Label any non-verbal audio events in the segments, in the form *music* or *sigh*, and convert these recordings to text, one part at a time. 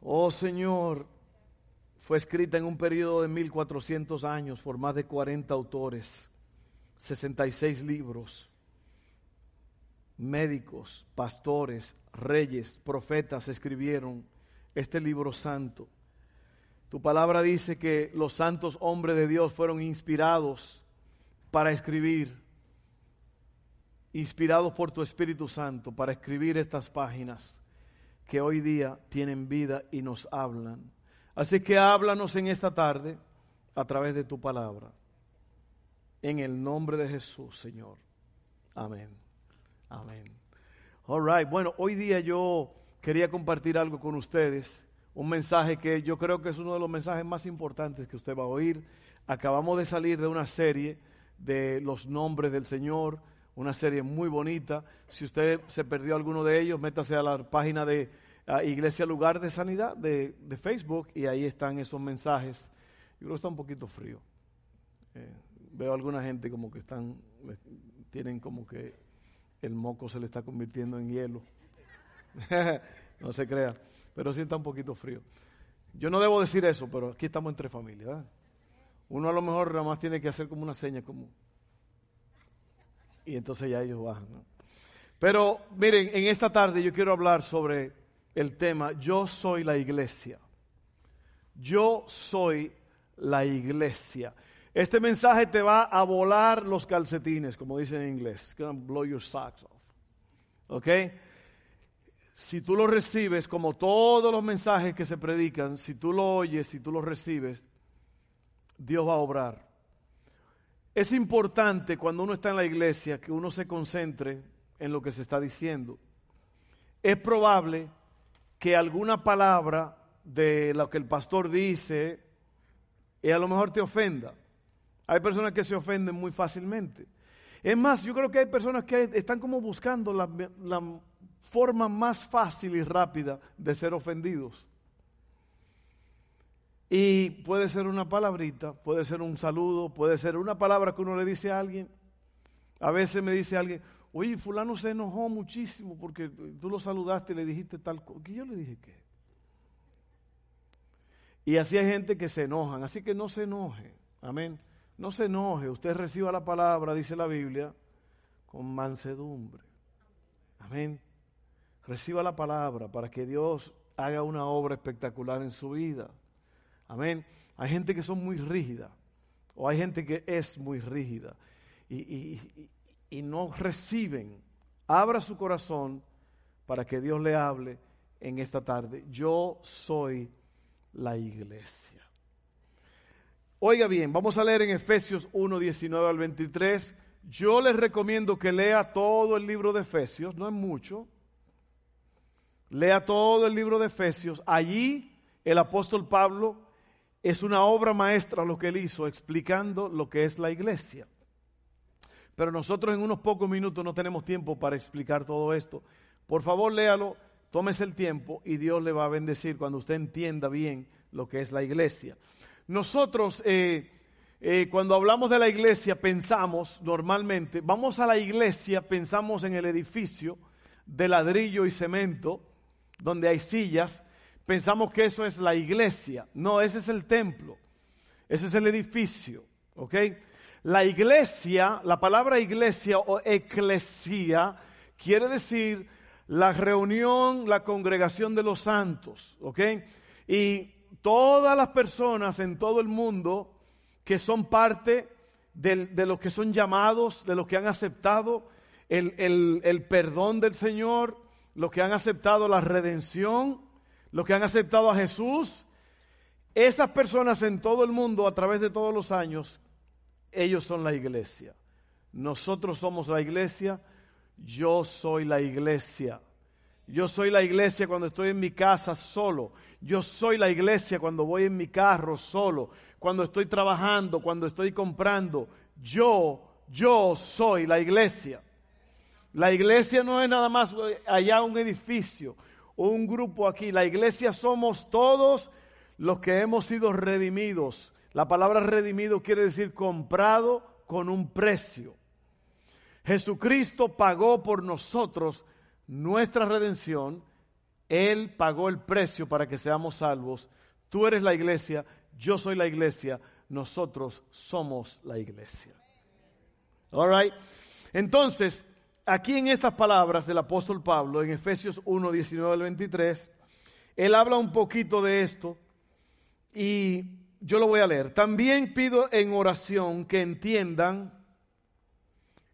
Oh Señor, fue escrita en un periodo de 1400 años por más de 40 autores, 66 libros. Médicos, pastores, reyes, profetas escribieron este libro santo. Tu palabra dice que los santos hombres de Dios fueron inspirados para escribir, inspirados por tu Espíritu Santo para escribir estas páginas que hoy día tienen vida y nos hablan. Así que háblanos en esta tarde a través de tu palabra. En el nombre de Jesús, Señor. Amén. Amén. All right. Bueno, hoy día yo quería compartir algo con ustedes. Un mensaje que yo creo que es uno de los mensajes más importantes que usted va a oír. Acabamos de salir de una serie de los nombres del Señor una serie muy bonita. Si usted se perdió alguno de ellos, métase a la página de Iglesia Lugar de Sanidad de, Facebook y ahí están esos mensajes. Yo creo que está un poquito frío. Eh, veo a alguna gente como que están, tienen como que el moco se le está convirtiendo en hielo. *laughs* no se crea, pero sí está un poquito frío. Yo no debo decir eso, pero aquí estamos entre familias. Uno a lo mejor nada más tiene que hacer como una seña, como y entonces ya ellos bajan. Pero miren, en esta tarde yo quiero hablar sobre el tema Yo soy la iglesia. Yo soy la iglesia. Este mensaje te va a volar los calcetines, como dicen en inglés. blow your socks off. ¿Ok? Si tú lo recibes, como todos los mensajes que se predican, si tú lo oyes, si tú lo recibes, Dios va a obrar. Es importante cuando uno está en la iglesia que uno se concentre en lo que se está diciendo. Es probable que alguna palabra de lo que el pastor dice y a lo mejor te ofenda. Hay personas que se ofenden muy fácilmente. Es más, yo creo que hay personas que están como buscando la, la forma más fácil y rápida de ser ofendidos. Y puede ser una palabrita, puede ser un saludo, puede ser una palabra que uno le dice a alguien. A veces me dice alguien, oye, fulano se enojó muchísimo porque tú lo saludaste y le dijiste tal cosa. ¿Qué yo le dije qué? Y así hay gente que se enojan, así que no se enoje. Amén. No se enoje, usted reciba la palabra, dice la Biblia, con mansedumbre. Amén. Reciba la palabra para que Dios haga una obra espectacular en su vida. Amén. Hay gente que son muy rígida o hay gente que es muy rígida y, no reciben. Abra su corazón para que Dios le hable en esta tarde. Yo soy la iglesia. Oiga bien, vamos a leer en Efesios 1, 19 al 23. Yo les recomiendo que lea todo el libro de Efesios, no es mucho. Lea todo el libro de Efesios. Allí el apóstol Pablo es una obra maestra lo que él hizo explicando lo que es la iglesia. Pero nosotros en unos pocos minutos no tenemos tiempo para explicar todo esto. Por favor, léalo, tómese el tiempo y Dios le va a bendecir cuando usted entienda bien lo que es la iglesia. Nosotros, eh, eh, cuando hablamos de la iglesia, pensamos normalmente, vamos a la iglesia, pensamos en el edificio de ladrillo y cemento, donde hay sillas, pensamos que eso es la iglesia. No, ese es el templo. Ese es el edificio. ¿Ok? La iglesia, la palabra iglesia o eclesia, quiere decir la reunión, la congregación de los santos. ¿Ok? Y todas las personas en todo el mundo que son parte de, de los que son llamados, de los que han aceptado el, el perdón del Señor, los que han aceptado la redención, los que han aceptado a Jesús, esas personas en todo el mundo a través de todos los años, ellos son la iglesia. Nosotros somos la iglesia, yo soy la iglesia. Yo soy la iglesia cuando estoy en mi casa solo. Yo soy la iglesia cuando voy en mi carro solo. Cuando estoy trabajando, cuando estoy comprando. Yo, yo soy la iglesia. La iglesia no es nada más allá un edificio o un grupo aquí. La iglesia somos todos los que hemos sido redimidos. La palabra redimido quiere decir comprado con un precio. Jesucristo pagó por nosotros nuestra redención, Él pagó el precio para que seamos salvos. Tú eres la iglesia, yo soy la iglesia, nosotros somos la iglesia. All right. Entonces, aquí en estas palabras del apóstol Pablo, en Efesios 1, 19 al 23, él habla un poquito de esto y yo lo voy a leer. También pido en oración que entiendan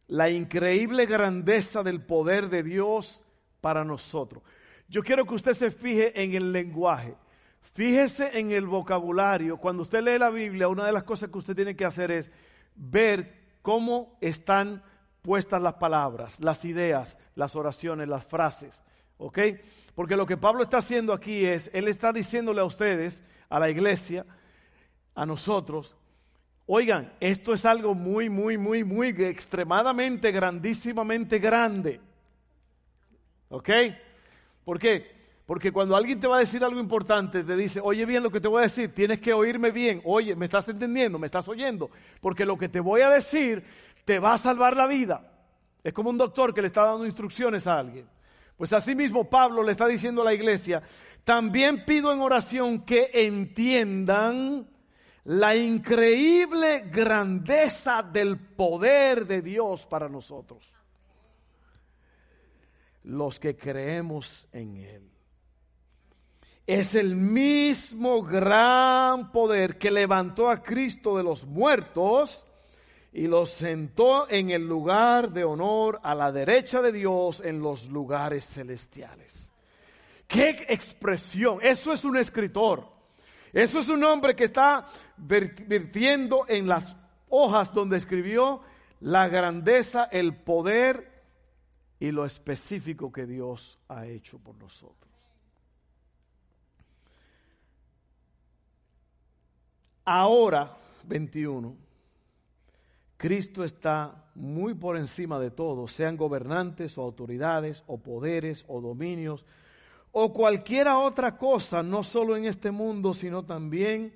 la increíble grandeza del poder de Dios para nosotros. Yo quiero que usted se fije en el lenguaje. Fíjese en el vocabulario. Cuando usted lee la Biblia, una de las cosas que usted tiene que hacer es ver cómo están puestas las palabras, las ideas, las oraciones, las frases. ¿Ok? Porque lo que Pablo está haciendo aquí es, él está diciéndole a ustedes, a la iglesia, a nosotros, oigan, esto es algo muy, muy, muy, muy extremadamente, grandísimamente grande. ¿Ok? ¿Por qué? Porque cuando alguien te va a decir algo importante, te dice, oye bien lo que te voy a decir, tienes que oírme bien, oye, me estás entendiendo, me estás oyendo, porque lo que te voy a decir te va a salvar la vida. Es como un doctor que le está dando instrucciones a alguien. Pues así mismo Pablo le está diciendo a la iglesia, también pido en oración que entiendan la increíble grandeza del poder de Dios para nosotros los que creemos en Él. Es el mismo gran poder que levantó a Cristo de los muertos y lo sentó en el lugar de honor a la derecha de Dios en los lugares celestiales. ¡Qué expresión! Eso es un escritor. Eso es un hombre que está vertiendo en las hojas donde escribió la grandeza, el poder y lo específico que Dios ha hecho por nosotros. Ahora, 21, Cristo está muy por encima de todo, sean gobernantes o autoridades o poderes o dominios o cualquiera otra cosa, no solo en este mundo, sino también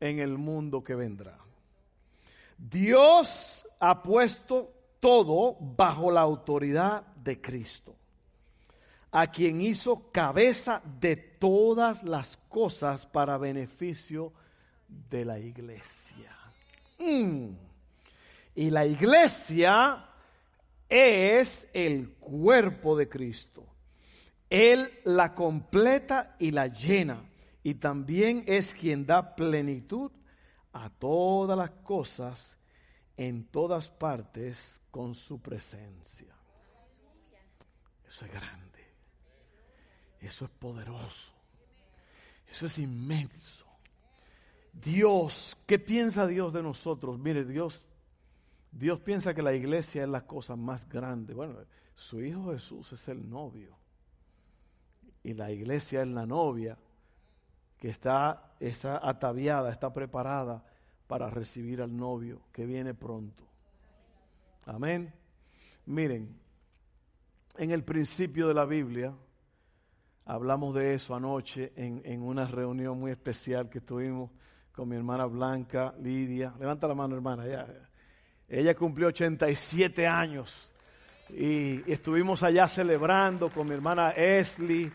en el mundo que vendrá. Dios ha puesto todo bajo la autoridad de Cristo, a quien hizo cabeza de todas las cosas para beneficio de la iglesia. Mm. Y la iglesia es el cuerpo de Cristo. Él la completa y la llena. Y también es quien da plenitud a todas las cosas en todas partes con su presencia. Eso es grande. Eso es poderoso. Eso es inmenso. Dios, ¿qué piensa Dios de nosotros? Mire, Dios, Dios piensa que la iglesia es la cosa más grande. Bueno, su Hijo Jesús es el novio. Y la iglesia es la novia que está, está ataviada, está preparada para recibir al novio que viene pronto. Amén. Miren, en el principio de la Biblia, hablamos de eso anoche en, una reunión muy especial que tuvimos con mi hermana Blanca, Lidia. Levanta la mano, hermana. Ella cumplió 87 años y, estuvimos allá celebrando con mi hermana Esli,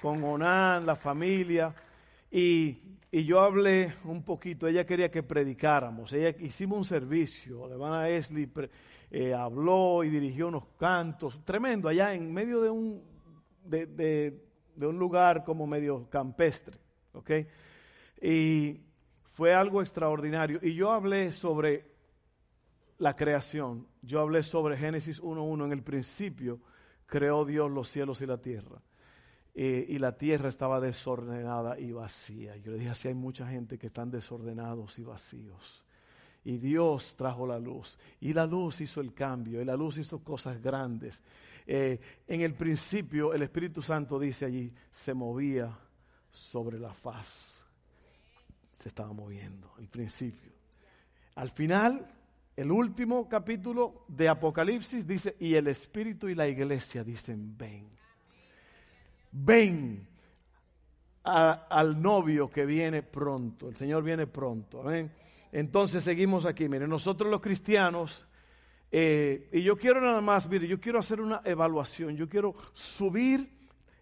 con Onan, la familia. Y, y, yo hablé un poquito, ella quería que predicáramos. Ella hicimos un servicio, la hermana Esli eh, habló y dirigió unos cantos, tremendo, allá en medio de un, de, un lugar como medio campestre, ¿ok? Y fue algo extraordinario. Y yo hablé sobre la creación, yo hablé sobre Génesis 1.1, en el principio creó Dios los cielos y la tierra. Eh, y la tierra estaba desordenada y vacía. Yo le dije, así hay mucha gente que están desordenados y vacíos. Y Dios trajo la luz. Y la luz hizo el cambio. Y la luz hizo cosas grandes. Eh, en el principio, el Espíritu Santo dice allí, se movía sobre la faz. Se estaba moviendo, el principio. Al final, el último capítulo de Apocalipsis dice, y el Espíritu y la iglesia dicen, ven. Ven al novio que viene pronto. El Señor viene pronto. Amén. Entonces seguimos aquí. Miren, nosotros los cristianos, eh, y yo quiero nada más, mire, yo quiero hacer una evaluación, yo quiero subir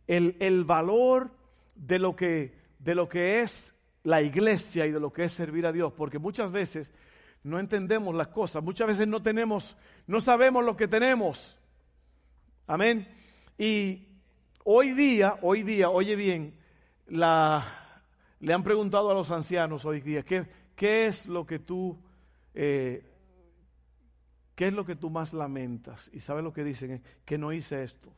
el, el valor de lo, que, de lo que es la iglesia y de lo que es servir a Dios, porque muchas veces no entendemos las cosas, muchas veces no tenemos, no sabemos lo que tenemos. Amén. Y hoy día, hoy día, oye bien, la, le han preguntado a los ancianos hoy día, ¿qué, es lo que tú, eh, qué es lo que tú más lamentas? Y sabes lo que dicen, que no hice esto,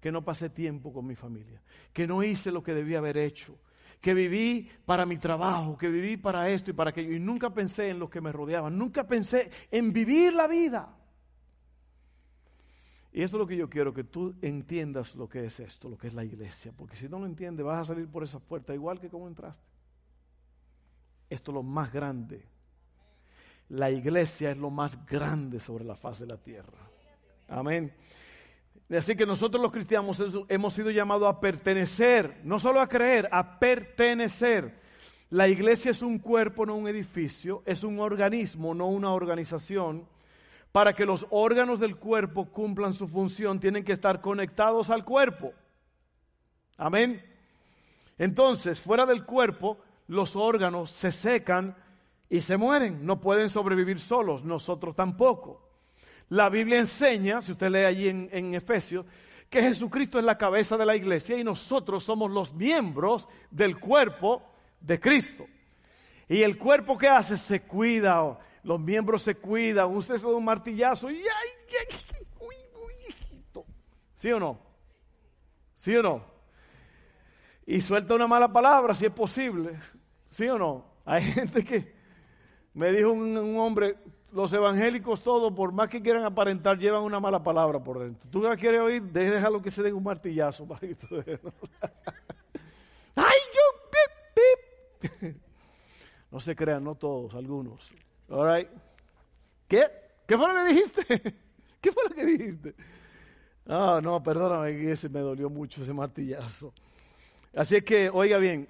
que no pasé tiempo con mi familia, que no hice lo que debía haber hecho, que viví para mi trabajo, que viví para esto y para aquello, y nunca pensé en los que me rodeaban, nunca pensé en vivir la vida. Y esto es lo que yo quiero, que tú entiendas lo que es esto, lo que es la iglesia, porque si no lo entiendes vas a salir por esa puerta igual que como entraste. Esto es lo más grande. La iglesia es lo más grande sobre la faz de la tierra. Amén. Así que nosotros los cristianos hemos sido llamados a pertenecer, no solo a creer, a pertenecer. La iglesia es un cuerpo, no un edificio, es un organismo, no una organización para que los órganos del cuerpo cumplan su función, tienen que estar conectados al cuerpo. Amén. Entonces, fuera del cuerpo, los órganos se secan y se mueren. No pueden sobrevivir solos, nosotros tampoco. La Biblia enseña, si usted lee allí en, en Efesios, que Jesucristo es la cabeza de la iglesia y nosotros somos los miembros del cuerpo de Cristo. Y el cuerpo que hace se cuida los miembros se cuidan, usted se da un martillazo y ay, uy, uy, ¿Sí o no? ¿Sí o no? Y suelta una mala palabra si es posible. ¿Sí o no? Hay *laughs* gente que me dijo un, hombre, los evangélicos todos, por más que quieran aparentar, llevan una mala palabra por dentro. ¿Tú la quieres oír? Déjalo que se den un martillazo *laughs* para que *laughs* ¡Ay, yo! Pip, pip! No se crean, no todos, algunos. All ¿Qué? ¿Qué fue lo que dijiste? *laughs* ¿Qué fue lo que dijiste? Ah, no, perdóname, ese me dolió mucho ese martillazo. Así es que, oiga bien,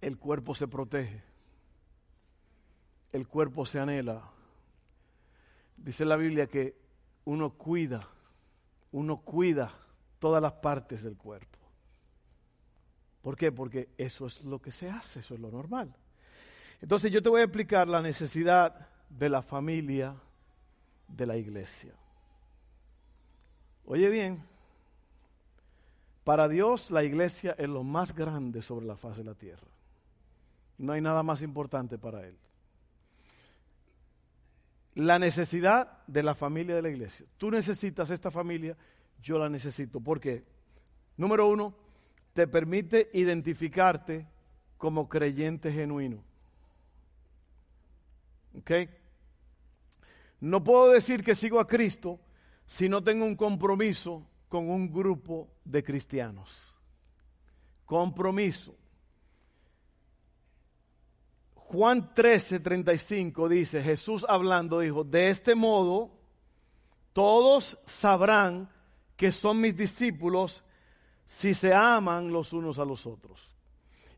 el cuerpo se protege, el cuerpo se anhela. Dice la Biblia que uno cuida, uno cuida todas las partes del cuerpo. ¿Por qué? Porque eso es lo que se hace, eso es lo normal. Entonces yo te voy a explicar la necesidad de la familia de la iglesia. Oye bien, para Dios la iglesia es lo más grande sobre la faz de la tierra. No hay nada más importante para Él. La necesidad de la familia de la iglesia. Tú necesitas esta familia, yo la necesito. ¿Por qué? Número uno, te permite identificarte como creyente genuino. No puedo decir que sigo a Cristo si no tengo un compromiso con un grupo de cristianos. Compromiso. Juan 13, 35 dice, Jesús hablando dijo, de este modo todos sabrán que son mis discípulos si se aman los unos a los otros.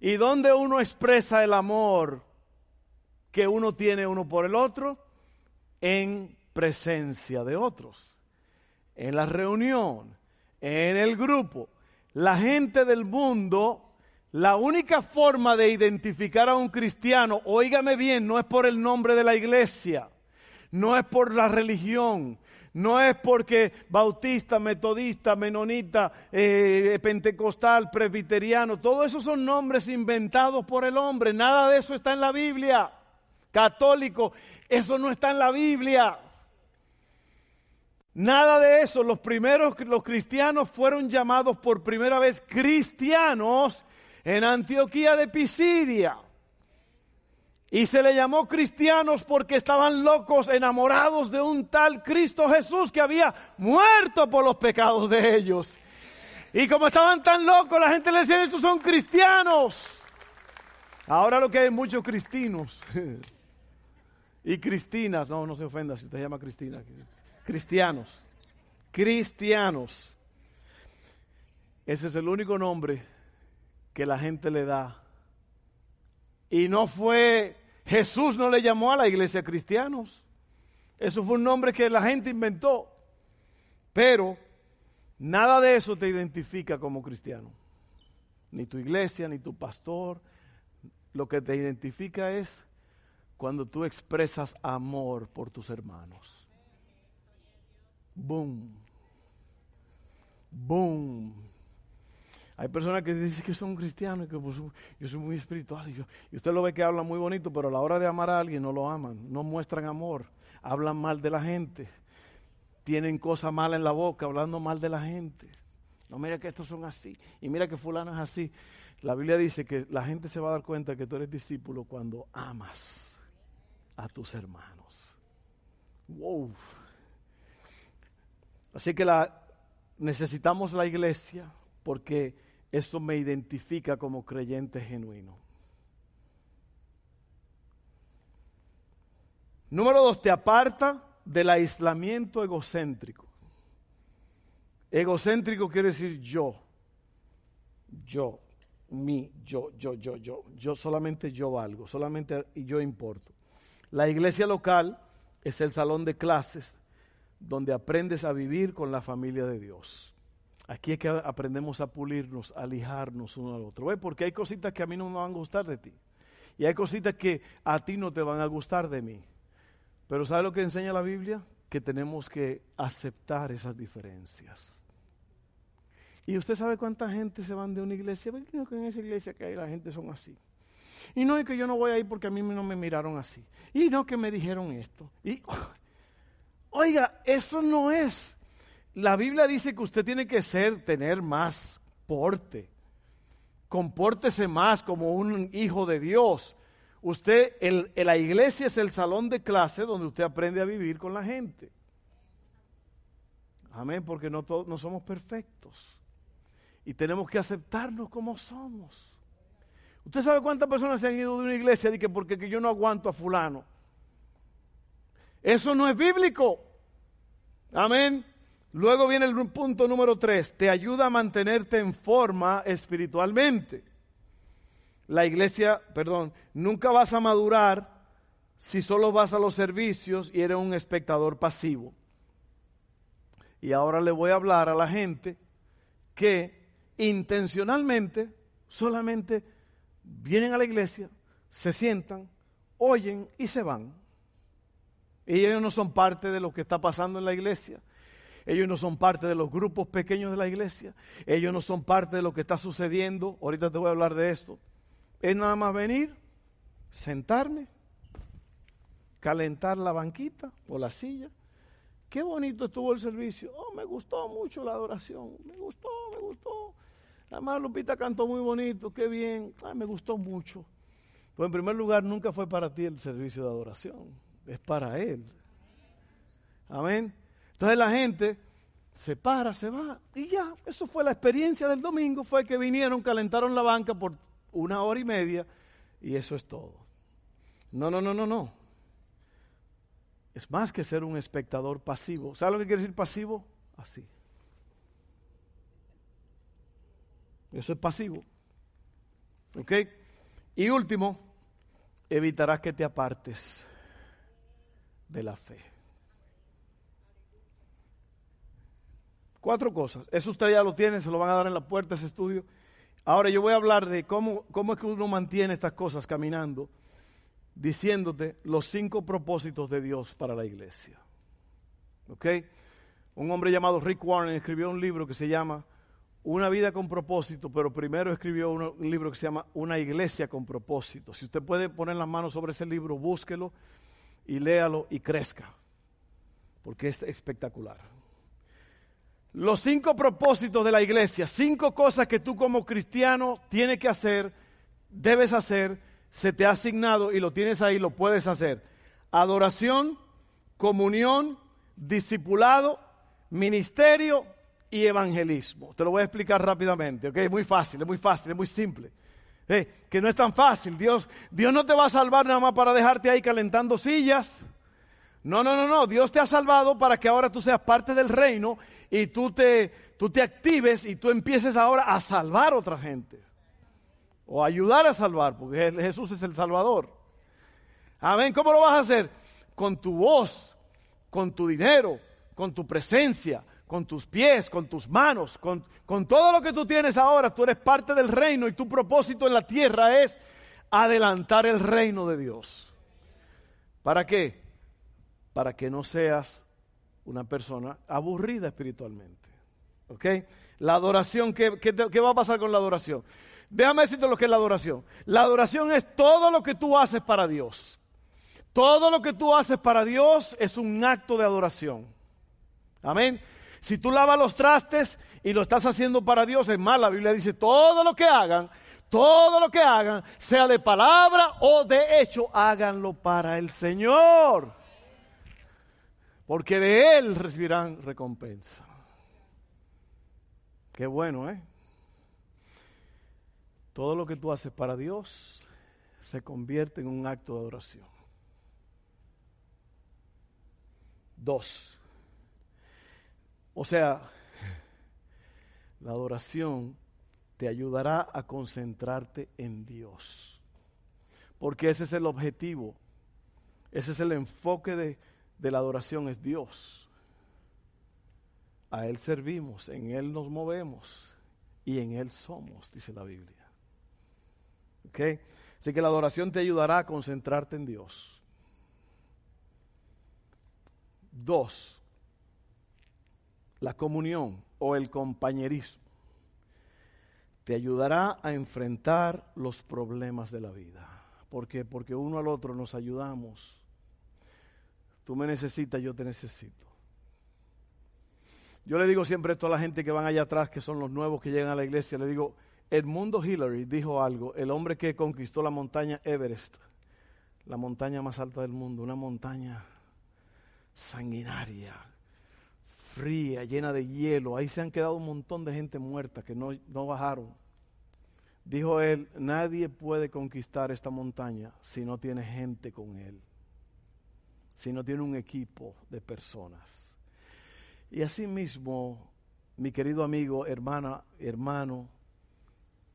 Y donde uno expresa el amor que uno tiene uno por el otro en presencia de otros. En la reunión, en el grupo. La gente del mundo, la única forma de identificar a un cristiano, óigame bien, no es por el nombre de la iglesia, no es por la religión, no es porque bautista, metodista, menonita, eh, pentecostal, presbiteriano, todo eso son nombres inventados por el hombre, nada de eso está en la Biblia católico. Eso no está en la Biblia. Nada de eso. Los primeros, los cristianos fueron llamados por primera vez cristianos en Antioquía de Pisidia. Y se le llamó cristianos porque estaban locos, enamorados de un tal Cristo Jesús que había muerto por los pecados de ellos. Y como estaban tan locos, la gente le decía, estos son cristianos. Ahora lo que hay muchos cristinos *laughs* y cristinas, no, no se ofenda si usted llama Cristina, cristianos, cristianos. Ese es el único nombre que la gente le da. Y no fue Jesús no le llamó a la iglesia cristianos. Eso fue un nombre que la gente inventó. Pero nada de eso te identifica como cristiano. Ni tu iglesia, ni tu pastor. Lo que te identifica es cuando tú expresas amor por tus hermanos. Boom. Boom. Hay personas que dicen que son cristianos y que pues, yo soy muy espiritual. Y, y usted lo ve que hablan muy bonito, pero a la hora de amar a alguien no lo aman, no muestran amor, hablan mal de la gente, tienen cosas malas en la boca, hablando mal de la gente. No, mira que estos son así, y mira que fulano es así. La Biblia dice que la gente se va a dar cuenta que tú eres discípulo cuando amas a tus hermanos. Wow. Así que la, necesitamos la iglesia porque eso me identifica como creyente genuino. Número dos, te aparta del aislamiento egocéntrico. Egocéntrico quiere decir yo, yo, mi, yo, yo, yo, yo, yo solamente yo valgo, solamente yo importo. La iglesia local es el salón de clases donde aprendes a vivir con la familia de Dios. Aquí es que aprendemos a pulirnos, a lijarnos uno al otro. Porque hay cositas que a mí no me van a gustar de ti. Y hay cositas que a ti no te van a gustar de mí. Pero ¿sabe lo que enseña la Biblia? Que tenemos que aceptar esas diferencias. Y usted sabe cuánta gente se van de una iglesia. Que en esa iglesia que hay la gente son así. Y no es que yo no voy a ir porque a mí no me miraron así. Y no que me dijeron esto. Y *laughs* oiga, eso no es la Biblia dice que usted tiene que ser, tener más porte. Compórtese más como un hijo de Dios. Usted, el, la iglesia es el salón de clase donde usted aprende a vivir con la gente. Amén, porque no, todos, no somos perfectos. Y tenemos que aceptarnos como somos. ¿Usted sabe cuántas personas se han ido de una iglesia y que porque que yo no aguanto a fulano? Eso no es bíblico. Amén. Luego viene el punto número tres, te ayuda a mantenerte en forma espiritualmente. La iglesia, perdón, nunca vas a madurar si solo vas a los servicios y eres un espectador pasivo. Y ahora le voy a hablar a la gente que intencionalmente solamente vienen a la iglesia, se sientan, oyen y se van. Ellos no son parte de lo que está pasando en la iglesia. Ellos no son parte de los grupos pequeños de la iglesia. Ellos no son parte de lo que está sucediendo. Ahorita te voy a hablar de esto. Es nada más venir, sentarme, calentar la banquita o la silla. Qué bonito estuvo el servicio. Oh, me gustó mucho la adoración. Me gustó, me gustó. Hermana Lupita cantó muy bonito. Qué bien. Ah, me gustó mucho. Pues en primer lugar, nunca fue para ti el servicio de adoración. Es para Él. Amén. Entonces la gente se para, se va y ya, eso fue la experiencia del domingo, fue que vinieron, calentaron la banca por una hora y media y eso es todo. No, no, no, no, no. Es más que ser un espectador pasivo. ¿Sabe lo que quiere decir pasivo? Así. Eso es pasivo. ¿Ok? Y último, evitarás que te apartes de la fe. Cuatro cosas. Eso usted ya lo tiene, se lo van a dar en la puerta ese estudio. Ahora yo voy a hablar de cómo, cómo es que uno mantiene estas cosas caminando, diciéndote los cinco propósitos de Dios para la iglesia. ¿Ok? Un hombre llamado Rick Warren escribió un libro que se llama Una vida con propósito, pero primero escribió un libro que se llama Una iglesia con propósito. Si usted puede poner las manos sobre ese libro, búsquelo y léalo y crezca, porque es espectacular. Los cinco propósitos de la iglesia, cinco cosas que tú como cristiano tienes que hacer, debes hacer se te ha asignado y lo tienes ahí, lo puedes hacer. Adoración, comunión, discipulado, ministerio y evangelismo. Te lo voy a explicar rápidamente, ¿ok? Es muy fácil, es muy fácil, es muy simple. Eh, que no es tan fácil. Dios, Dios no te va a salvar nada más para dejarte ahí calentando sillas. No, no, no, no. Dios te ha salvado para que ahora tú seas parte del reino y tú te, tú te actives y tú empieces ahora a salvar a otra gente. O ayudar a salvar, porque Jesús es el Salvador. Amén. ¿Cómo lo vas a hacer? Con tu voz, con tu dinero, con tu presencia, con tus pies, con tus manos, con, con todo lo que tú tienes ahora. Tú eres parte del reino y tu propósito en la tierra es adelantar el reino de Dios. ¿Para qué? Para que no seas una persona aburrida espiritualmente. ¿Ok? La adoración, ¿qué, qué, va a pasar con la adoración? Déjame decirte lo que es la adoración. La adoración es todo lo que tú haces para Dios. Todo lo que tú haces para Dios es un acto de adoración. Amén. Si tú lavas los trastes y lo estás haciendo para Dios, es más, la Biblia dice, todo lo que hagan, todo lo que hagan, sea de palabra o de hecho, háganlo para el Señor. Porque de Él recibirán recompensa. Qué bueno, ¿eh? Todo lo que tú haces para Dios se convierte en un acto de adoración. Dos. O sea, la adoración te ayudará a concentrarte en Dios. Porque ese es el objetivo. Ese es el enfoque de, de la adoración, es Dios. A Él servimos, en Él nos movemos y en Él somos, dice la Biblia. ¿Ok? Así que la adoración te ayudará a concentrarte en Dios. Dos, la comunión o el compañerismo te ayudará a enfrentar los problemas de la vida. ¿Por qué? Porque uno al otro nos ayudamos. Tú me necesitas, yo te necesito. Yo le digo siempre esto a la gente que van allá atrás, que son los nuevos que llegan a la iglesia, le digo, Edmundo Hillary dijo algo, el hombre que conquistó la montaña Everest, la montaña más alta del mundo, una montaña sanguinaria, fría, llena de hielo. Ahí se han quedado un montón de gente muerta que no, no bajaron. Dijo él, nadie puede conquistar esta montaña si no tiene gente con él, si no tiene un equipo de personas. Y así mismo, mi querido amigo, hermana, hermano,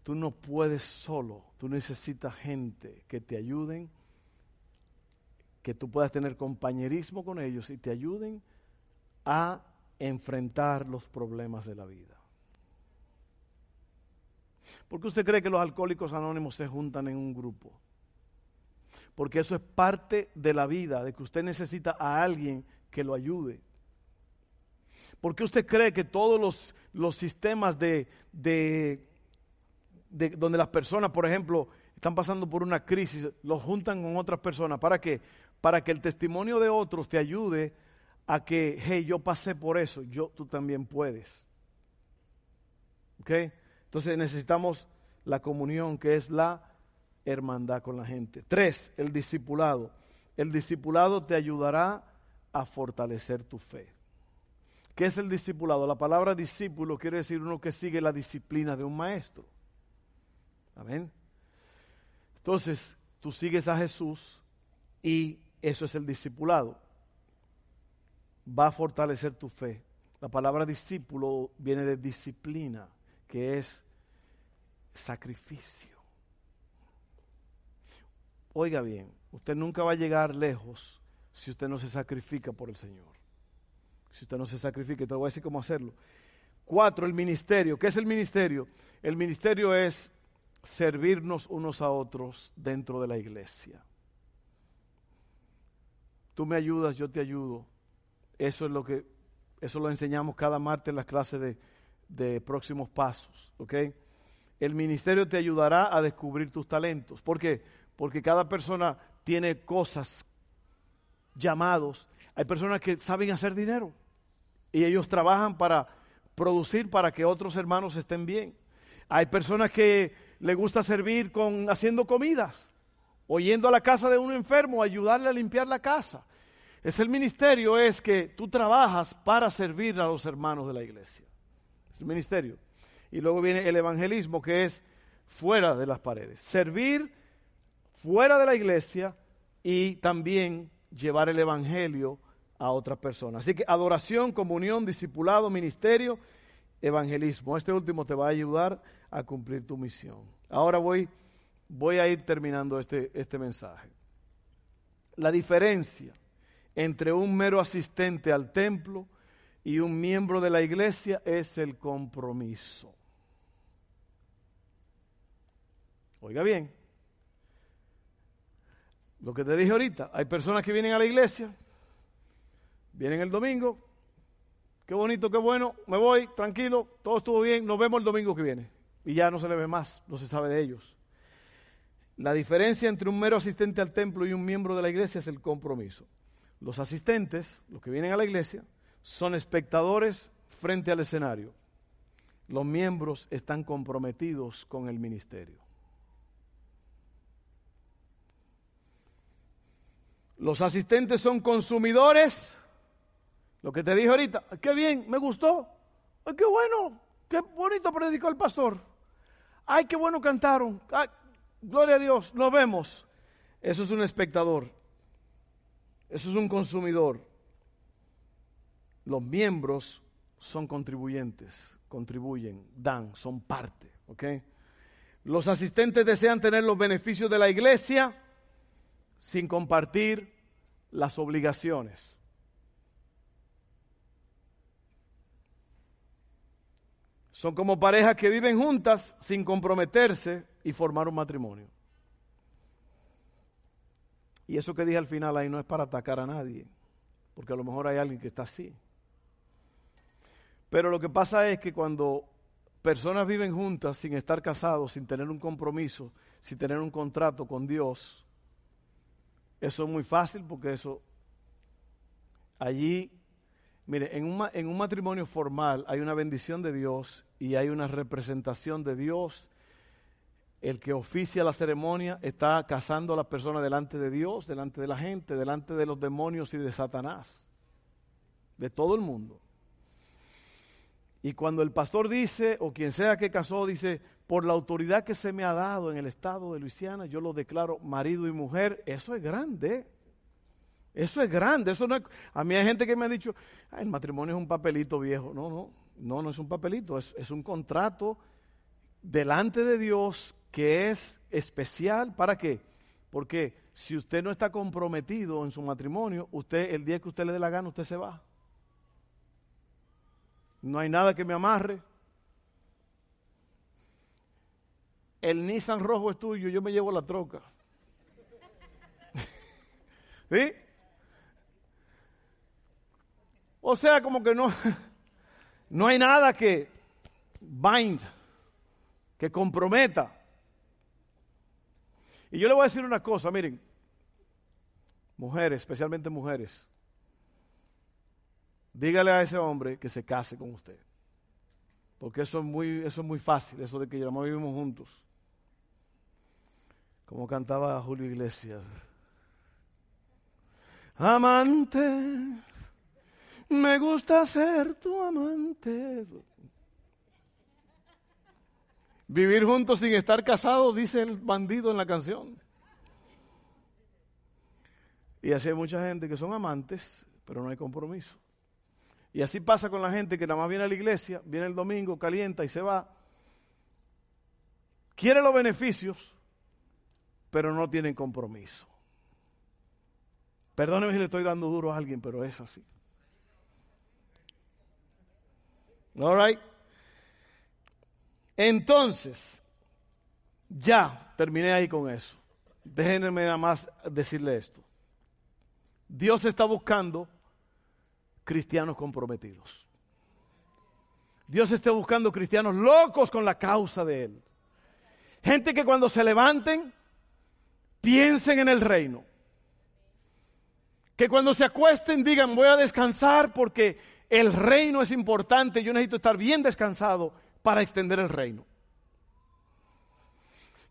tú no puedes solo, tú necesitas gente que te ayuden, que tú puedas tener compañerismo con ellos y te ayuden a enfrentar los problemas de la vida. ¿Por qué usted cree que los alcohólicos anónimos se juntan en un grupo? Porque eso es parte de la vida, de que usted necesita a alguien que lo ayude. ¿Por qué usted cree que todos los, los sistemas de, de, de, donde las personas, por ejemplo, están pasando por una crisis, los juntan con otras personas? ¿Para qué? Para que el testimonio de otros te ayude a que, hey, yo pasé por eso, yo, tú también puedes. ¿Ok? Entonces necesitamos la comunión, que es la hermandad con la gente. Tres, el discipulado. El discipulado te ayudará a fortalecer tu fe. ¿Qué es el discipulado? La palabra discípulo quiere decir uno que sigue la disciplina de un maestro. Amén. Entonces, tú sigues a Jesús y eso es el discipulado va a fortalecer tu fe. La palabra discípulo viene de disciplina, que es sacrificio. Oiga bien, usted nunca va a llegar lejos si usted no se sacrifica por el Señor. Si usted no se sacrifica, te voy a decir cómo hacerlo. Cuatro, el ministerio. ¿Qué es el ministerio? El ministerio es servirnos unos a otros dentro de la iglesia. Tú me ayudas, yo te ayudo. Eso es lo que, eso lo enseñamos cada martes en las clases de, de próximos pasos, ¿ok? El ministerio te ayudará a descubrir tus talentos. ¿Por qué? Porque cada persona tiene cosas, llamados. Hay personas que saben hacer dinero y ellos trabajan para producir para que otros hermanos estén bien. Hay personas que le gusta servir con haciendo comidas. o yendo a la casa de un enfermo, ayudarle a limpiar la casa. Es el ministerio, es que tú trabajas para servir a los hermanos de la iglesia. Es el ministerio. Y luego viene el evangelismo, que es fuera de las paredes. Servir fuera de la iglesia y también llevar el evangelio a otras personas. Así que adoración, comunión, discipulado, ministerio, evangelismo. Este último te va a ayudar a cumplir tu misión. Ahora voy, voy a ir terminando este, este mensaje. La diferencia entre un mero asistente al templo y un miembro de la iglesia es el compromiso. Oiga bien, lo que te dije ahorita, hay personas que vienen a la iglesia, vienen el domingo, qué bonito, qué bueno, me voy, tranquilo, todo estuvo bien, nos vemos el domingo que viene. Y ya no se le ve más, no se sabe de ellos. La diferencia entre un mero asistente al templo y un miembro de la iglesia es el compromiso. Los asistentes, los que vienen a la iglesia, son espectadores frente al escenario. Los miembros están comprometidos con el ministerio. Los asistentes son consumidores. Lo que te dije ahorita, qué bien, me gustó. Ay, qué bueno, qué bonito predicó el pastor. Ay, qué bueno cantaron. gloria a Dios, nos vemos. Eso es un espectador. Eso es un consumidor. Los miembros son contribuyentes, contribuyen, dan, son parte. Los asistentes desean tener los beneficios de la iglesia sin compartir las obligaciones. Son como parejas que viven juntas sin comprometerse y formar un matrimonio. Y eso que dije al final ahí no es para atacar a nadie, porque a lo mejor hay alguien que está así. Pero lo que pasa es que cuando personas viven juntas sin estar casados, sin tener un compromiso, sin tener un contrato con Dios, eso es muy fácil porque eso, allí, mire, en un, en un matrimonio formal hay una bendición de Dios y hay una representación de Dios. El que oficia la ceremonia está casando a las personas delante de Dios, delante de la gente, delante de los demonios y de Satanás, de todo el mundo. Y cuando el pastor dice, o quien sea que casó, dice, por la autoridad que se me ha dado en el estado de Luisiana, yo lo declaro marido y mujer, eso es grande. Eso es grande, eso no a mí hay gente que me ha dicho, el matrimonio es un papelito viejo. No, no, no, no es un papelito, es, es un contrato delante de Dios que es especial. ¿Para qué? Porque si usted no está comprometido en su matrimonio, usted el día que usted le dé la gana, usted se va. No hay nada que me amarre. El Nissan rojo es tuyo, yo me llevo la troca. *laughs* ¿Sí? O sea, como que no, *laughs* no hay nada que bind, que comprometa. Y yo le voy a decir una cosa, miren, mujeres, especialmente mujeres, dígale a ese hombre que se case con usted. Porque eso es muy, eso es muy fácil, eso de que ya vivimos juntos. Como cantaba Julio Iglesias. Amante, me gusta ser tu amante. Vivir juntos sin estar casados, dice el bandido en la canción. Y así hay mucha gente que son amantes, pero no hay compromiso. Y así pasa con la gente que nada más viene a la iglesia, viene el domingo, calienta y se va. Quiere los beneficios, pero no tienen compromiso. Perdóneme si le estoy dando duro a alguien, pero es así. All right. Entonces, ya terminé ahí con eso. Déjenme nada más decirle esto. Dios está buscando cristianos comprometidos. Dios está buscando cristianos locos con la causa de Él. Gente que cuando se levanten piensen en el reino. Que cuando se acuesten digan voy a descansar porque el reino es importante, yo necesito estar bien descansado para extender el reino.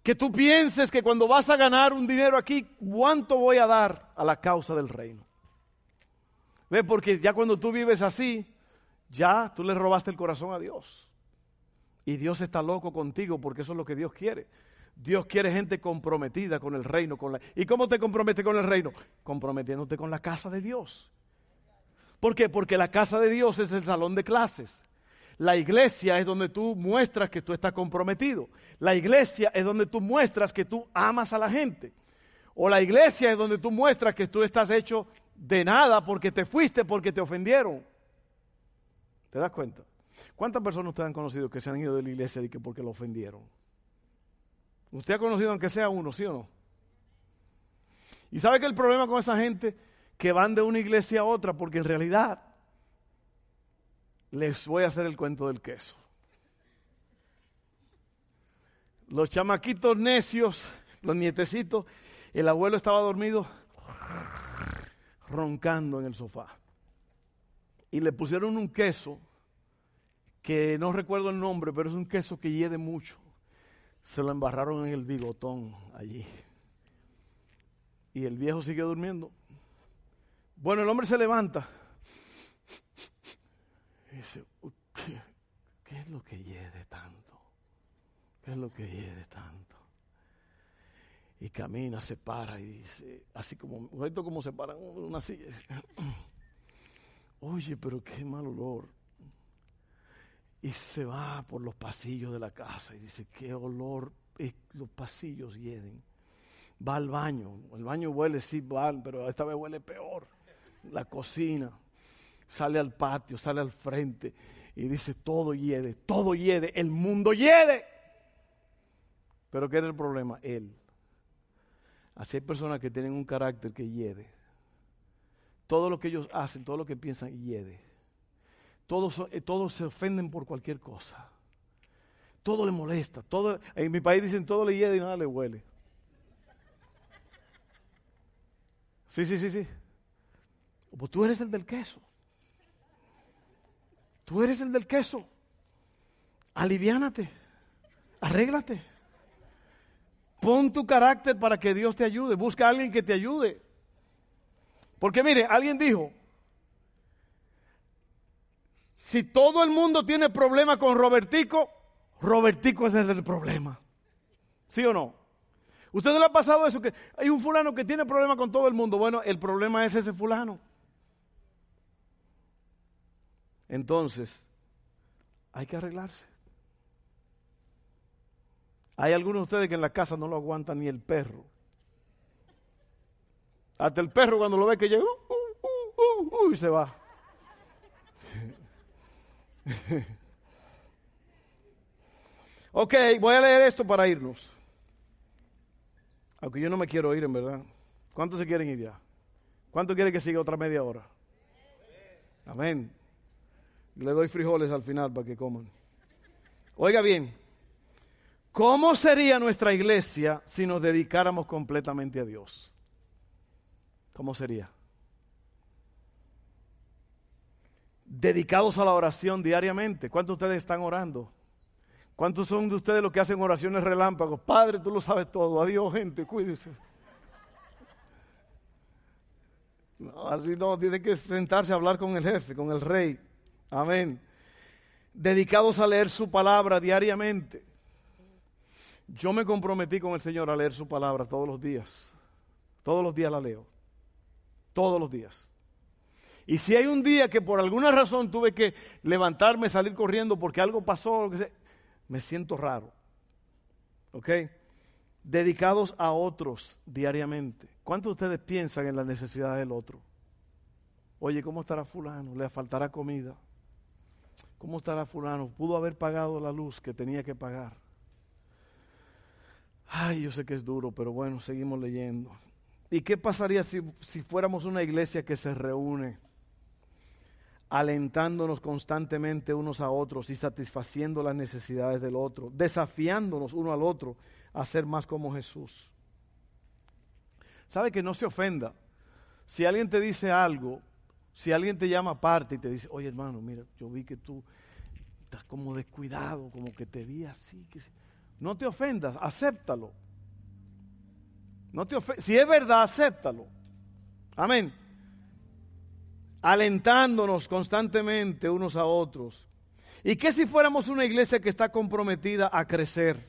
Que tú pienses que cuando vas a ganar un dinero aquí, ¿cuánto voy a dar a la causa del reino? ¿Ve? Porque ya cuando tú vives así, ya tú le robaste el corazón a Dios. Y Dios está loco contigo porque eso es lo que Dios quiere. Dios quiere gente comprometida con el reino. Con la... ¿Y cómo te compromete con el reino? Comprometiéndote con la casa de Dios. ¿Por qué? Porque la casa de Dios es el salón de clases. La iglesia es donde tú muestras que tú estás comprometido. La iglesia es donde tú muestras que tú amas a la gente. O la iglesia es donde tú muestras que tú estás hecho de nada porque te fuiste, porque te ofendieron. ¿Te das cuenta? ¿Cuántas personas ustedes han conocido que se han ido de la iglesia y que porque lo ofendieron? Usted ha conocido aunque sea uno, ¿sí o no? Y sabe que el problema con esa gente que van de una iglesia a otra, porque en realidad les voy a hacer el cuento del queso. Los chamaquitos necios, los nietecitos, el abuelo estaba dormido roncando en el sofá. Y le pusieron un queso que no recuerdo el nombre, pero es un queso que hiede mucho. Se lo embarraron en el bigotón allí. Y el viejo siguió durmiendo. Bueno, el hombre se levanta. Dice, ¿qué, ¿qué, es lo que hiede tanto? ¿Qué es lo que hiede tanto? Y camina, se para y dice, así como, como se para una silla. *clears throat* Oye, pero qué mal olor. Y se va por los pasillos de la casa y dice, qué olor, los pasillos hieden. Va al baño, el baño huele, sí, va, pero esta vez huele peor. La cocina, sale al patio, sale al frente y dice, todo hiede, todo hiede, el mundo hiede. Pero ¿qué era el problema? Él. Así hay personas que tienen un carácter que hiede. Todo lo que ellos hacen, todo lo que piensan, hiede. Todos, eh, todos se ofenden por cualquier cosa. Todo le molesta. Todo, en mi país dicen todo le hiede y nada le huele. Sí, sí, sí, sí. Pues tú eres el del queso. Tú eres el del queso. Aliviánate. Arréglate. Pon tu carácter para que Dios te ayude. Busca a alguien que te ayude. Porque mire, alguien dijo, si todo el mundo tiene problema con Robertico, Robertico es el problema. ¿Sí o no? ¿Usted no le ha pasado eso? Que hay un fulano que tiene problema con todo el mundo. Bueno, el problema es ese fulano. Entonces, hay que arreglarse. Hay algunos de ustedes que en la casa no lo aguantan ni el perro. Hasta el perro cuando lo ve que llega, uh, uh, uh, y se va. *laughs* ok, voy a leer esto para irnos. Aunque yo no me quiero ir, en verdad. ¿Cuántos se quieren ir ya? ¿Cuántos quieren que siga otra media hora? Amén. Le doy frijoles al final para que coman. Oiga bien, ¿cómo sería nuestra iglesia si nos dedicáramos completamente a Dios? ¿Cómo sería? dedicados a la oración diariamente. ¿Cuántos de ustedes están orando? ¿Cuántos son de ustedes los que hacen oraciones relámpagos? Padre, tú lo sabes todo. Adiós, gente, cuídese. No, así no, tiene que sentarse a hablar con el jefe, con el rey. Amén. Dedicados a leer su palabra diariamente. Yo me comprometí con el Señor a leer su palabra todos los días. Todos los días la leo. Todos los días. Y si hay un día que por alguna razón tuve que levantarme, salir corriendo porque algo pasó, me siento raro. ¿Ok? Dedicados a otros diariamente. ¿Cuántos de ustedes piensan en la necesidad del otro? Oye, ¿cómo estará fulano? ¿Le faltará comida? ¿Cómo estará fulano? Pudo haber pagado la luz que tenía que pagar. Ay, yo sé que es duro, pero bueno, seguimos leyendo. ¿Y qué pasaría si, si fuéramos una iglesia que se reúne? alentándonos constantemente unos a otros y satisfaciendo las necesidades del otro, desafiándonos uno al otro a ser más como Jesús. ¿Sabe que no se ofenda? Si alguien te dice algo, si alguien te llama aparte y te dice, oye hermano, mira, yo vi que tú estás como descuidado, como que te vi así, No te ofendas, acéptalo. No te si es verdad, acéptalo. Amén. Alentándonos constantemente unos a otros. ¿Y qué si fuéramos una iglesia que está comprometida a crecer,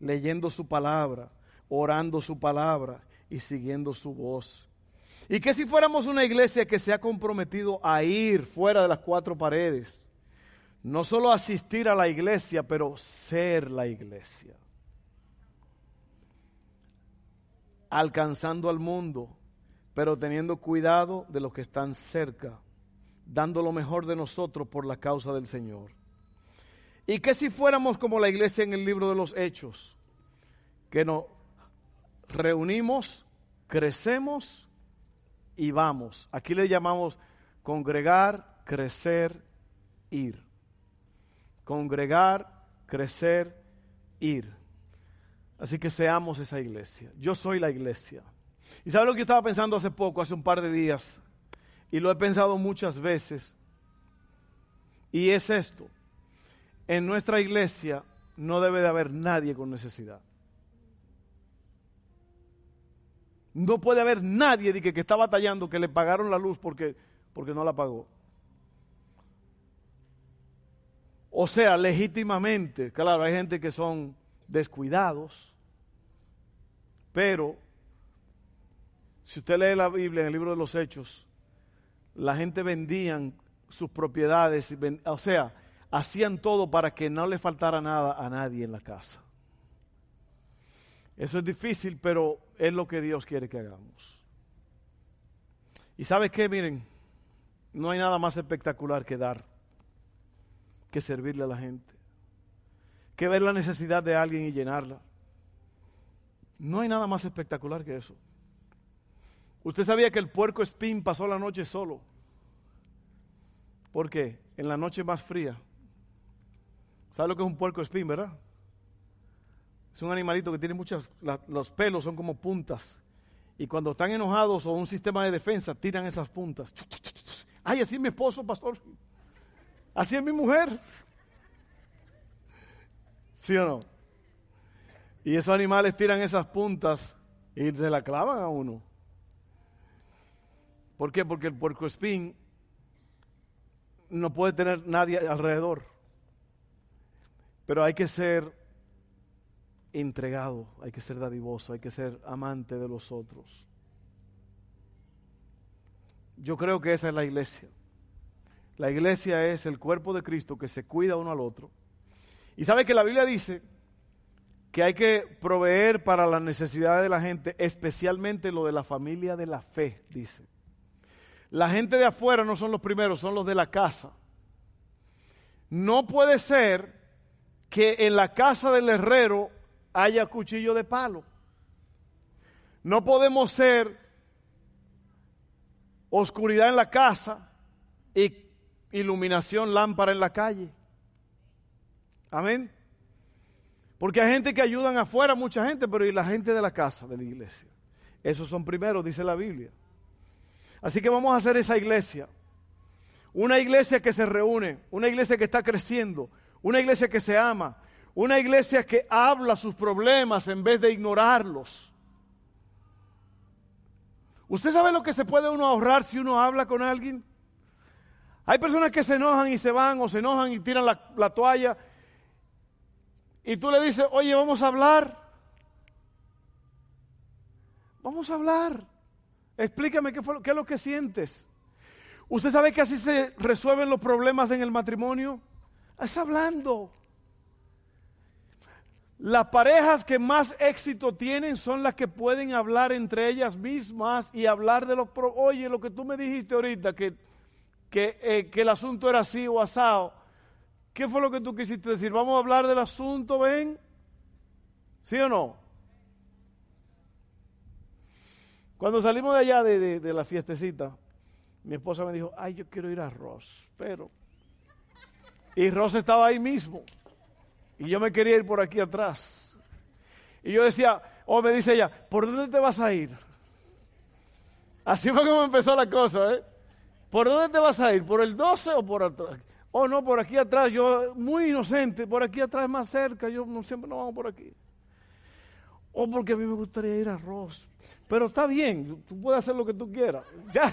leyendo su palabra, orando su palabra y siguiendo su voz? ¿Y qué si fuéramos una iglesia que se ha comprometido a ir fuera de las cuatro paredes? No solo asistir a la iglesia, pero ser la iglesia. Alcanzando al mundo, pero teniendo cuidado de los que están cerca, dando lo mejor de nosotros por la causa del Señor. ¿Y qué si fuéramos como la iglesia en el libro de los Hechos? Que nos reunimos, crecemos y vamos. Aquí le llamamos congregar, crecer, ir. Congregar, crecer, ir. Así que seamos esa iglesia. Yo soy la iglesia. ¿Y sabe lo que yo estaba pensando hace poco, hace un par de días? Y lo he pensado muchas veces. Y es esto. En nuestra iglesia no debe de haber nadie con necesidad. No puede haber nadie de que, que, está batallando, que le pagaron la luz porque, porque no la pagó. O sea, legítimamente, claro, hay gente que son descuidados, pero si usted lee la Biblia en el libro de los Hechos, la gente vendían sus propiedades, o sea, hacían todo para que no le faltara nada a nadie en la casa. Eso es difícil, pero es lo que Dios quiere que hagamos. Y sabes qué, miren, no hay nada más espectacular que dar, que servirle a la gente, que ver la necesidad de alguien y llenarla. No hay nada más espectacular que eso. Usted sabía que el puerco espín pasó la noche solo. ¿Por qué? En la noche más fría. ¿Sabe lo que es un puerco espín, verdad? Es un animalito que tiene muchas, los pelos son como puntas. Y cuando están enojados o un sistema de defensa, tiran esas puntas. Ay, así es mi esposo, pastor. Así es mi mujer. ¿Sí o no? Y esos animales tiran esas puntas y se la clavan a uno. ¿Por qué? Porque el puercoespín no puede tener nadie alrededor. Pero hay que ser entregado, hay que ser dadivoso, hay que ser amante de los otros. Yo creo que esa es la iglesia. La iglesia es el cuerpo de Cristo que se cuida uno al otro. Y sabe que la Biblia dice que hay que proveer para las necesidades de la gente, especialmente lo de la familia de la fe, dice. La gente de afuera no son los primeros, son los de la casa. No puede ser que en la casa del herrero haya cuchillo de palo. No podemos ser oscuridad en la casa y iluminación lámpara en la calle. Amén. Porque hay gente que ayudan afuera, mucha gente, pero y la gente de la casa, de la iglesia. Esos son primeros, dice la Biblia. Así que vamos a hacer esa iglesia. Una iglesia que se reúne, una iglesia que está creciendo, una iglesia que se ama, una iglesia que habla sus problemas en vez de ignorarlos. ¿Usted sabe lo que se puede uno ahorrar si uno habla con alguien? Hay personas que se enojan y se van o se enojan y tiran la, toalla. Y tú le dices, oye, vamos a hablar. Vamos a hablar. Explícame qué, es lo que sientes. ¿Usted sabe que así se resuelven los problemas en el matrimonio? Es hablando. Las parejas que más éxito tienen son las que pueden hablar entre ellas mismas y hablar de los... Oye, lo que tú me dijiste ahorita, que, que, eh, que el asunto era así o asado. ¿Qué fue lo que tú quisiste decir? Vamos a hablar del asunto, ven. ¿Sí o no? Cuando salimos de allá de, de la fiestecita, mi esposa me dijo, ay, yo quiero ir a Ross, pero... Y Ross estaba ahí mismo. Y yo me quería ir por aquí atrás. Y yo decía, o me dice ella, ¿por dónde te vas a ir? Así fue como empezó la cosa, ¿eh? ¿Por dónde te vas a ir? ¿Por el 12 o por atrás? Oh, no, por aquí atrás, yo muy inocente, por aquí atrás más cerca, yo siempre no vamos por aquí. O porque a mí me gustaría ir a Ross. Pero está bien, tú puedes hacer lo que tú quieras. Ya.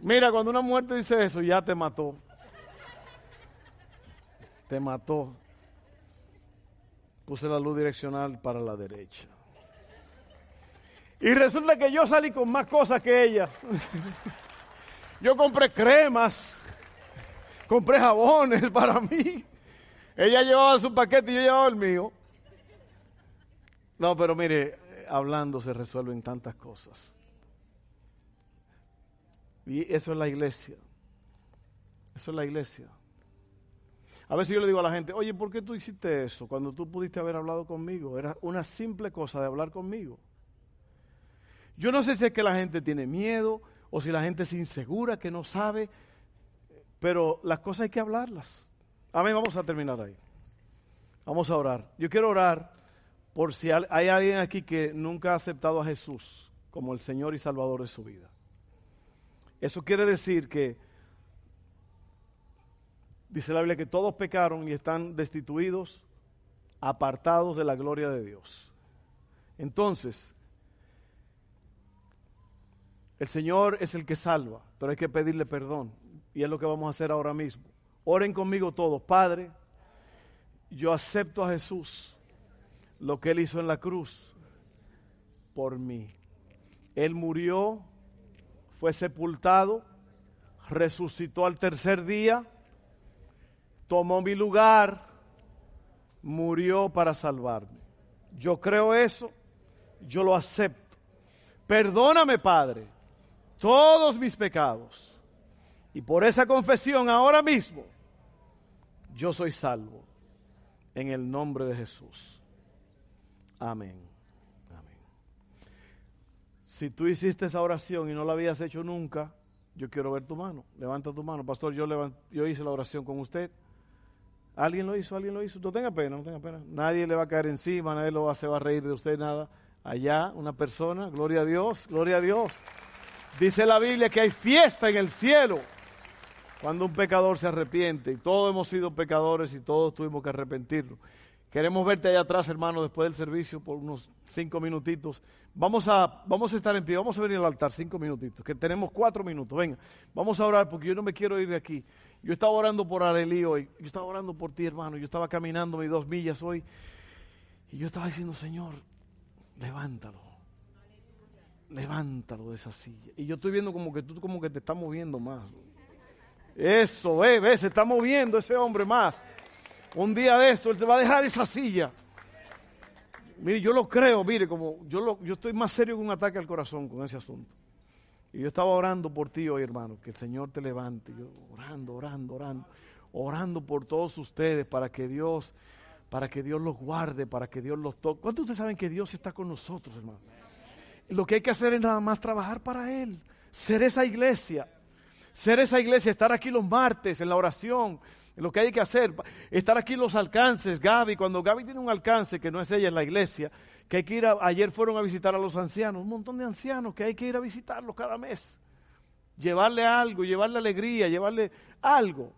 Mira, cuando una mujer te dice eso, ya te mató. Mató. Puse la luz direccional para la derecha. Y resulta que yo salí con más cosas que ella. *laughs* Yo compré cremas, compré jabones *laughs* para mí. Ella llevaba su paquete y yo llevaba el mío. No, pero mire, hablando se resuelven tantas cosas. Y eso es la iglesia. Eso es la iglesia. A veces yo le digo a la gente, oye, ¿por qué tú hiciste eso cuando tú pudiste haber hablado conmigo? Era una simple cosa de hablar conmigo. Yo no sé si es que la gente tiene miedo o si la gente es insegura, que no sabe, pero las cosas hay que hablarlas. Amén, vamos a terminar ahí. Vamos a orar. Yo quiero orar por si hay alguien aquí que nunca ha aceptado a Jesús como el Señor y Salvador de su vida. Eso quiere decir que, dice la Biblia, que todos pecaron y están destituidos, apartados de la gloria de Dios. Entonces, el Señor es el que salva, pero hay que pedirle perdón. Y es lo que vamos a hacer ahora mismo. Oren conmigo todos. Padre, yo acepto a Jesús, lo que Él hizo en la cruz, por mí. Él murió, fue sepultado, resucitó al tercer día, tomó mi lugar, murió para salvarme. Yo creo eso, yo lo acepto. Perdóname, Padre, todos mis pecados. Y por esa confesión ahora mismo, yo soy salvo. En el nombre de Jesús. Amén. Amén. Si tú hiciste esa oración y no la habías hecho nunca, yo quiero ver tu mano. Levanta tu mano. Pastor, yo, yo hice la oración con usted. ¿Alguien lo hizo? ¿Alguien lo hizo? No tenga pena, no tenga pena. Nadie le va a caer encima, nadie lo va, a va a reír de usted, nada. Allá, una persona, gloria a Dios, gloria a Dios. Dice la Biblia que hay fiesta en el cielo cuando un pecador se arrepiente. Y todos hemos sido pecadores y todos tuvimos que arrepentirnos. Queremos verte allá atrás, hermano, después del servicio por unos cinco minutitos. Vamos a, vamos a estar en pie, vamos a venir al altar cinco minutitos, que tenemos cuatro minutos. Venga, vamos a orar porque yo no me quiero ir de aquí. Yo estaba orando por Arelí hoy, yo estaba orando por ti, hermano. Yo estaba caminando mis dos millas hoy y yo estaba diciendo, Señor, levántalo levántalo de esa silla. Y yo estoy viendo como que tú como que te estás moviendo más. Eso, ve, ve, se está moviendo ese hombre más. Un día de esto, él te va a dejar esa silla. Mire, yo lo creo, mire, como yo, lo, yo estoy más serio que un ataque al corazón con ese asunto. Y yo estaba orando por ti hoy, hermano, que el Señor te levante. Yo orando, orando, orando, orando por todos ustedes para que Dios, para que Dios los guarde, para que Dios los toque. ¿Cuántos de ustedes saben que Dios está con nosotros, hermano? Lo que hay que hacer es nada más trabajar para Él, ser esa iglesia, ser esa iglesia, estar aquí los martes en la oración, lo que hay que hacer, estar aquí los alcances, Gaby, cuando Gaby tiene un alcance que no es ella en la iglesia, que hay que ir a, ayer fueron a visitar a los ancianos, un montón de ancianos que hay que ir a visitarlos cada mes, llevarle algo, llevarle alegría, llevarle algo.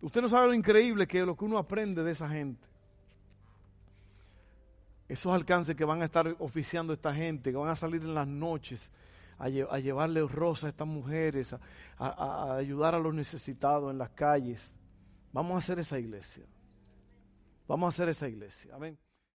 Usted no sabe lo increíble que es lo que uno aprende de esa gente esos alcances que van a estar oficiando esta gente, que van a salir en las noches a, llevarle rosa a estas mujeres, a ayudar a los necesitados en las calles. Vamos a hacer esa iglesia. Vamos a hacer esa iglesia. Amén.